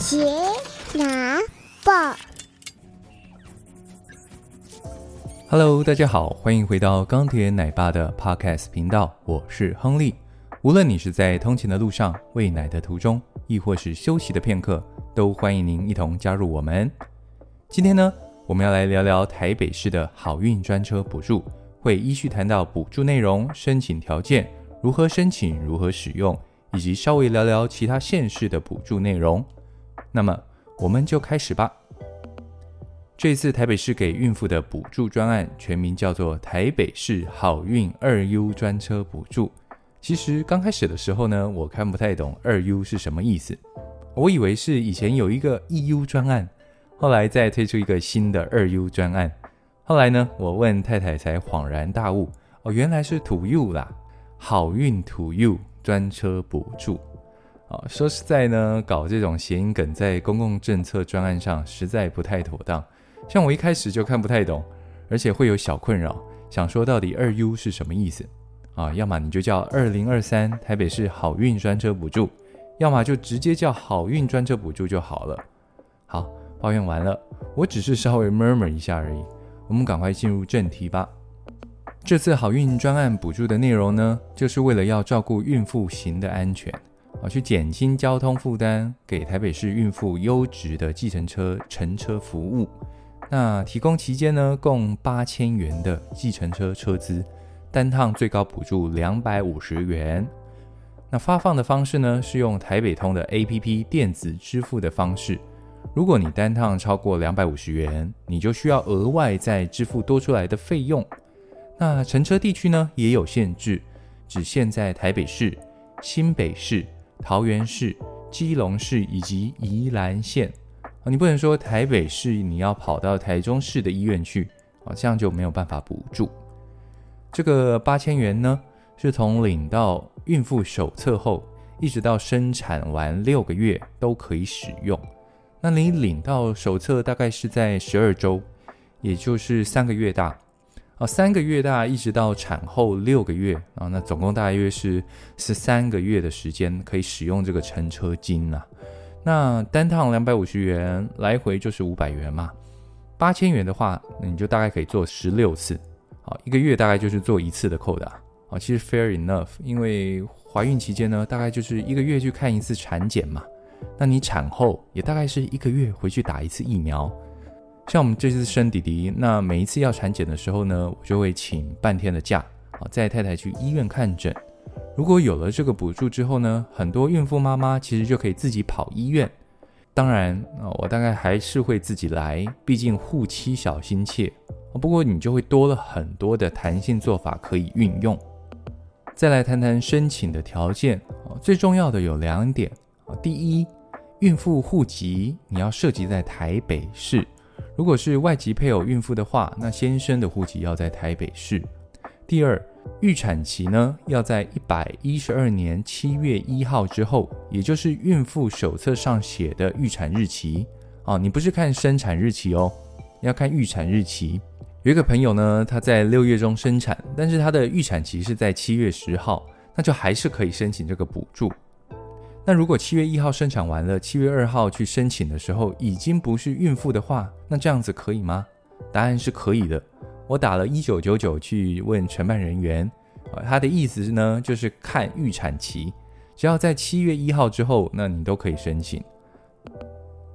杰拿报，Hello，大家好，欢迎回到钢铁奶爸的 Podcast 频道，我是亨利。无论你是在通勤的路上、喂奶的途中，亦或是休息的片刻，都欢迎您一同加入我们。今天呢，我们要来聊聊台北市的好运专车补助，会依序谈到补助内容、申请条件、如何申请、如何使用。以及稍微聊聊其他县市的补助内容，那么我们就开始吧。这次台北市给孕妇的补助专案全名叫做台北市好运二 U 专车补助。其实刚开始的时候呢，我看不太懂二 U 是什么意思，我以为是以前有一个一 U 专案，后来再推出一个新的二 U 专案。后来呢，我问太太才恍然大悟，哦，原来是 To U 啦，好运 To U。专车补助，啊，说实在呢，搞这种谐音梗在公共政策专案上实在不太妥当。像我一开始就看不太懂，而且会有小困扰，想说到底二 U 是什么意思啊？要么你就叫二零二三台北市好运专车补助，要么就直接叫好运专车补助就好了。好，抱怨完了，我只是稍微 murmur 一下而已。我们赶快进入正题吧。这次好运专案补助的内容呢，就是为了要照顾孕妇行的安全，啊，去减轻交通负担，给台北市孕妇优质的计程车乘车服务。那提供期间呢，共八千元的计程车车资，单趟最高补助两百五十元。那发放的方式呢，是用台北通的 APP 电子支付的方式。如果你单趟超过两百五十元，你就需要额外再支付多出来的费用。那乘车地区呢，也有限制，只限在台北市、新北市、桃园市、基隆市以及宜兰县啊。你不能说台北市你要跑到台中市的医院去啊，这样就没有办法补助。这个八千元呢，是从领到孕妇手册后，一直到生产完六个月都可以使用。那你领到手册大概是在十二周，也就是三个月大。啊，三个月大一直到产后六个月啊，那总共大约是十三个月的时间可以使用这个乘车金呐。那单趟两百五十元，来回就是五百元嘛。八千元的话，你就大概可以做十六次，好，一个月大概就是做一次的扣的。啊，其实 fair enough，因为怀孕期间呢，大概就是一个月去看一次产检嘛。那你产后也大概是一个月回去打一次疫苗。像我们这次生弟弟，那每一次要产检的时候呢，我就会请半天的假，啊，带太太去医院看诊。如果有了这个补助之后呢，很多孕妇妈妈其实就可以自己跑医院。当然啊，我大概还是会自己来，毕竟护妻小心切。不过你就会多了很多的弹性做法可以运用。再来谈谈申请的条件，最重要的有两点，第一，孕妇户籍你要涉及在台北市。如果是外籍配偶孕妇的话，那先生的户籍要在台北市。第二，预产期呢要在一百一十二年七月一号之后，也就是孕妇手册上写的预产日期。哦，你不是看生产日期哦，要看预产日期。有一个朋友呢，他在六月中生产，但是他的预产期是在七月十号，那就还是可以申请这个补助。那如果七月一号生产完了，七月二号去申请的时候已经不是孕妇的话，那这样子可以吗？答案是可以的。我打了一九九九去问承办人员，啊，他的意思呢就是看预产期，只要在七月一号之后，那你都可以申请。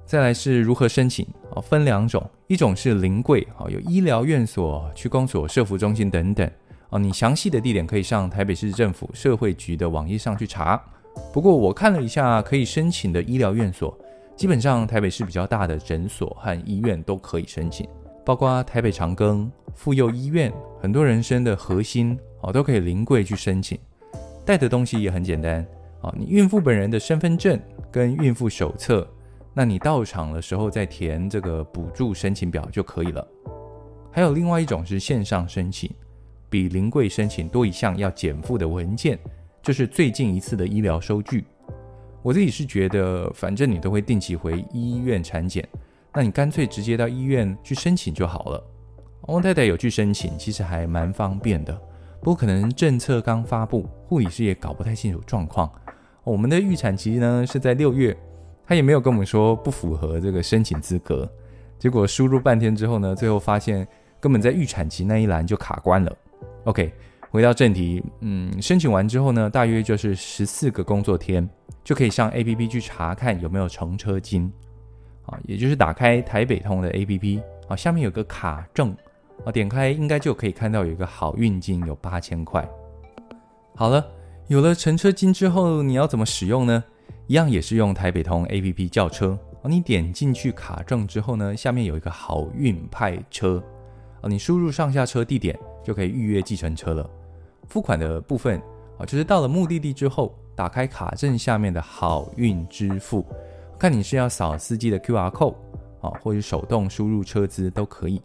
再来是如何申请？哦，分两种，一种是临柜，啊，有医疗院所、区公所、社福中心等等，哦，你详细的地点可以上台北市政府社会局的网页上去查。不过我看了一下可以申请的医疗院所，基本上台北市比较大的诊所和医院都可以申请，包括台北长庚、妇幼医院，很多人生的核心哦都可以临柜去申请。带的东西也很简单啊，你孕妇本人的身份证跟孕妇手册，那你到场的时候再填这个补助申请表就可以了。还有另外一种是线上申请，比临柜申请多一项要减负的文件。就是最近一次的医疗收据，我自己是觉得，反正你都会定期回医院产检，那你干脆直接到医院去申请就好了。汪太太有去申请，其实还蛮方便的。不过可能政策刚发布，护理师也搞不太清楚状况。我们的预产期呢是在六月，他也没有跟我们说不符合这个申请资格。结果输入半天之后呢，最后发现根本在预产期那一栏就卡关了。OK，回到正题，嗯，申请完之后呢，大约就是十四个工作天就可以上 APP 去查看有没有乘车金啊，也就是打开台北通的 APP 啊，下面有个卡证啊，点开应该就可以看到有一个好运金有八千块。好了，有了乘车金之后，你要怎么使用呢？一样也是用台北通 APP 叫车。啊你点进去卡证之后呢，下面有一个好运派车。啊你输入上下车地点就可以预约计程车了。付款的部分啊，就是到了目的地之后，打开卡证下面的好运支付，看你是要扫司机的 QR code 啊，或者手动输入车资都可以。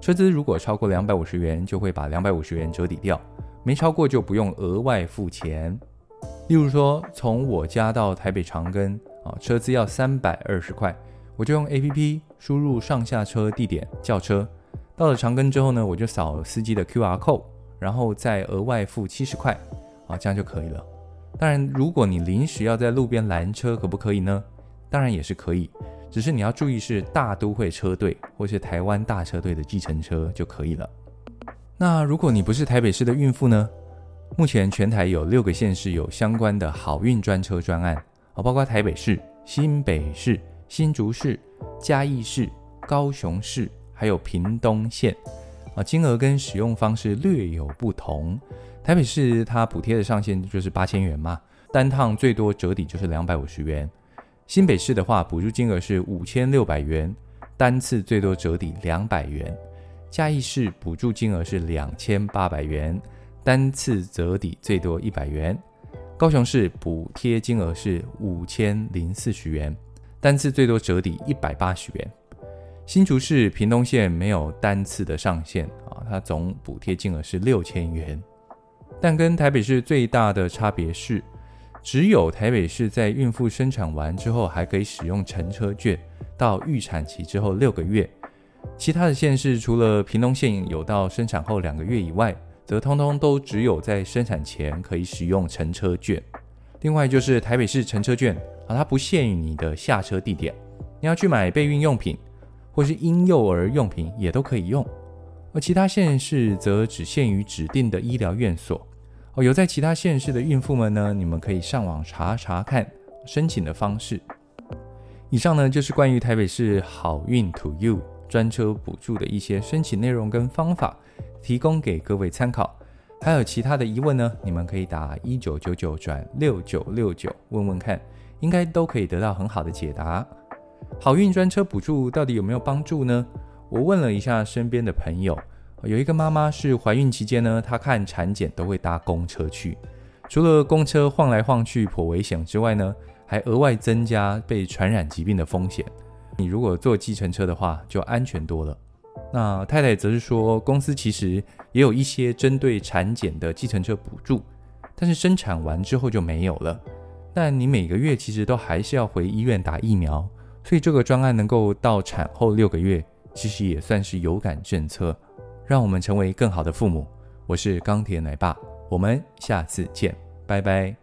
车资如果超过两百五十元，就会把两百五十元折抵掉。没超过就不用额外付钱。例如说，从我家到台北长庚啊，车资要三百二十块，我就用 APP 输入上下车地点叫车。到了长庚之后呢，我就扫司机的 QR code，然后再额外付七十块，啊，这样就可以了。当然，如果你临时要在路边拦车，可不可以呢？当然也是可以，只是你要注意是大都会车队或是台湾大车队的计程车就可以了。那如果你不是台北市的孕妇呢？目前全台有六个县市有相关的好运专车专案，啊，包括台北市、新北市、新竹市、嘉义市、高雄市，还有屏东县，啊，金额跟使用方式略有不同。台北市它补贴的上限就是八千元嘛，单趟最多折抵就是两百五十元。新北市的话，补助金额是五千六百元，单次最多折抵两百元。嘉义市补助金额是两千八百元，单次折抵最多一百元；高雄市补贴金额是五千零四十元，单次最多折抵一百八十元。新竹市屏东县没有单次的上限啊，它总补贴金额是六千元，但跟台北市最大的差别是，只有台北市在孕妇生产完之后还可以使用乘车券，到预产期之后六个月。其他的县市除了屏东县有到生产后两个月以外，则通通都只有在生产前可以使用乘车券。另外就是台北市乘车券啊，它不限于你的下车地点，你要去买备孕用品或是婴幼儿用品也都可以用。而其他县市则只限于指定的医疗院所。哦，有在其他县市的孕妇们呢，你们可以上网查查看申请的方式。以上呢就是关于台北市好运 to you。专车补助的一些申请内容跟方法，提供给各位参考。还有其他的疑问呢？你们可以打一九九九转六九六九问问看，应该都可以得到很好的解答。好运专车补助到底有没有帮助呢？我问了一下身边的朋友，有一个妈妈是怀孕期间呢，她看产检都会搭公车去，除了公车晃来晃去颇危险之外呢，还额外增加被传染疾病的风险。你如果坐计程车的话，就安全多了。那太太则是说，公司其实也有一些针对产检的计程车补助，但是生产完之后就没有了。但你每个月其实都还是要回医院打疫苗，所以这个专案能够到产后六个月，其实也算是有感政策，让我们成为更好的父母。我是钢铁奶爸，我们下次见，拜拜。